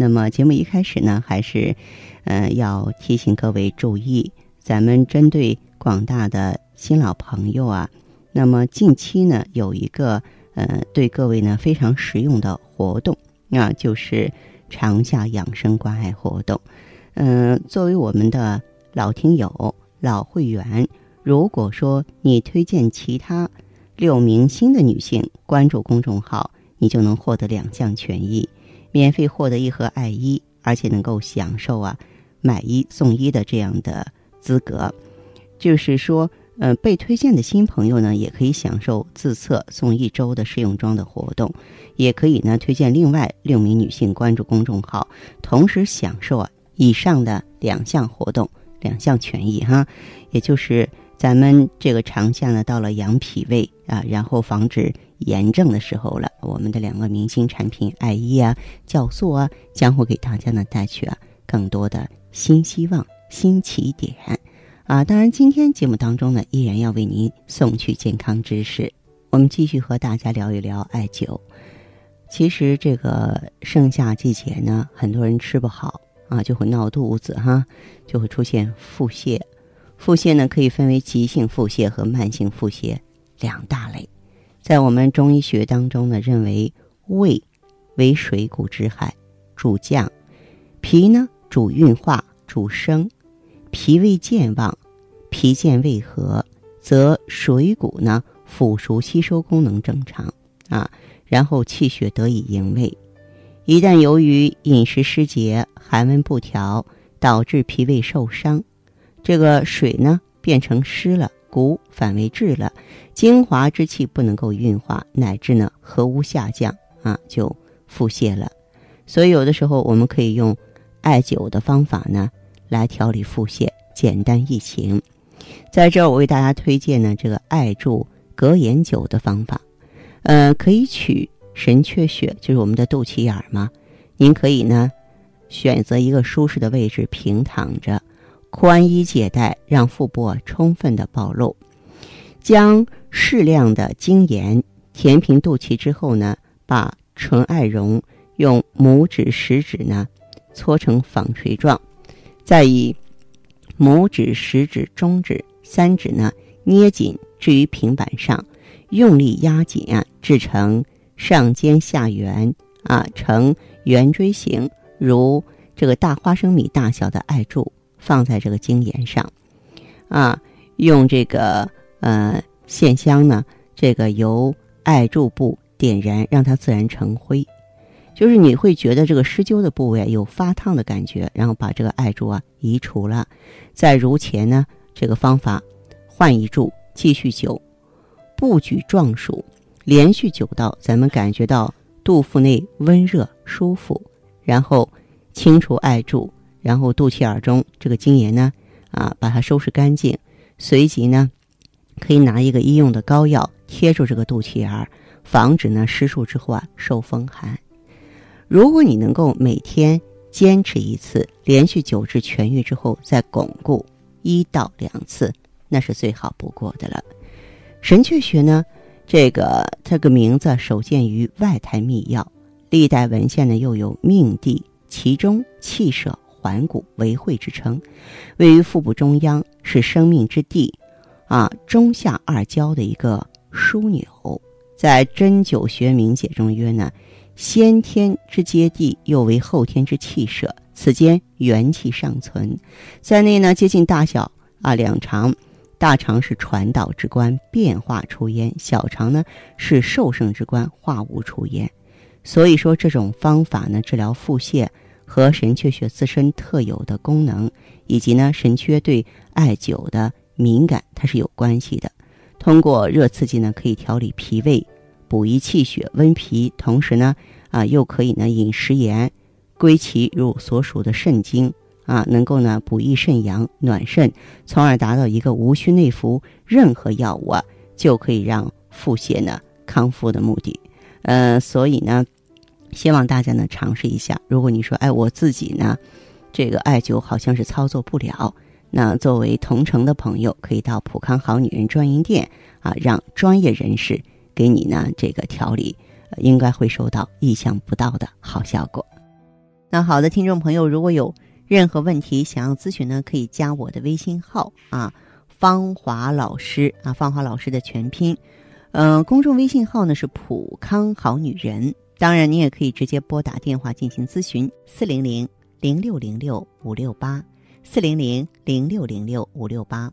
那么节目一开始呢，还是，呃，要提醒各位注意，咱们针对广大的新老朋友啊，那么近期呢有一个呃对各位呢非常实用的活动啊，就是长夏养生关爱活动。嗯，作为我们的老听友、老会员，如果说你推荐其他六名新的女性关注公众号，你就能获得两项权益。免费获得一盒爱衣，而且能够享受啊买一送一的这样的资格。就是说，呃，被推荐的新朋友呢，也可以享受自测送一周的试用装的活动，也可以呢推荐另外六名女性关注公众号，同时享受啊以上的两项活动两项权益哈。也就是咱们这个长假呢，到了养脾胃啊，然后防止。炎症的时候了，我们的两个明星产品艾依啊、酵素啊，将会给大家呢带去啊更多的新希望、新起点啊！当然，今天节目当中呢，依然要为您送去健康知识。我们继续和大家聊一聊艾灸。其实这个盛夏季节呢，很多人吃不好啊，就会闹肚子哈，就会出现腹泻。腹泻呢，可以分为急性腹泻和慢性腹泻两大类。在我们中医学当中呢，认为胃为水谷之海，主降；脾呢主运化，主升。脾胃健旺，脾健胃和，则水谷呢腐熟吸收功能正常啊，然后气血得以营卫。一旦由于饮食失节、寒温不调，导致脾胃受伤，这个水呢变成湿了。骨反为滞了，精华之气不能够运化，乃至呢和污下降啊，就腹泻了。所以有的时候我们可以用艾灸的方法呢来调理腹泻，简单易行。在这儿我为大家推荐呢这个艾柱隔眼灸的方法，呃，可以取神阙穴，就是我们的肚脐眼儿嘛。您可以呢选择一个舒适的位置平躺着。宽衣解带，让腹部充分的暴露。将适量的精盐填平肚脐之后呢，把纯艾绒用拇指、食指呢搓成纺锤状，再以拇指、食指、中指三指呢捏紧置于平板上，用力压紧啊，制成上尖下圆啊，呈圆锥形，如这个大花生米大小的艾柱。放在这个精盐上，啊，用这个呃线香呢，这个由艾柱部点燃，让它自然成灰。就是你会觉得这个施灸的部位有发烫的感觉，然后把这个艾柱啊移除了，再如前呢这个方法换一柱继续灸，不举壮数，连续灸到咱们感觉到肚腹内温热舒服，然后清除艾柱。然后肚脐眼中这个精盐呢，啊，把它收拾干净，随即呢，可以拿一个医用的膏药贴住这个肚脐眼儿，防止呢湿数之后啊受风寒。如果你能够每天坚持一次，连续九至痊愈之后再巩固一到两次，那是最好不过的了。神阙穴呢，这个这个名字首见于外台秘药，历代文献呢又有命地，其中气舍。环骨为会之称，位于腹部中央，是生命之地，啊，中下二交的一个枢纽。在针灸学名解中曰呢，先天之接地，又为后天之气舍。此间元气尚存，在内呢接近大小啊两肠，大肠是传导之官，变化出焉；小肠呢是受盛之官，化物出焉。所以说这种方法呢治疗腹泻。和神阙穴自身特有的功能，以及呢神阙对艾灸的敏感，它是有关系的。通过热刺激呢，可以调理脾胃，补益气血，温脾，同时呢，啊又可以呢引食盐，归其入所属的肾经啊，能够呢补益肾阳、暖肾，从而达到一个无需内服任何药物啊，就可以让腹泻呢康复的目的。呃，所以呢，希望大家呢尝试一下。如果你说，哎，我自己呢，这个艾灸好像是操作不了，那作为同城的朋友，可以到普康好女人专营店啊，让专业人士给你呢这个调理，应该会收到意想不到的好效果。那好的，听众朋友，如果有任何问题想要咨询呢，可以加我的微信号啊，芳华老师啊，芳华老师的全拼，嗯，公众微信号呢是普康好女人。当然，你也可以直接拨打电话进行咨询，四零零零六零六五六八，四零零零六零六五六八。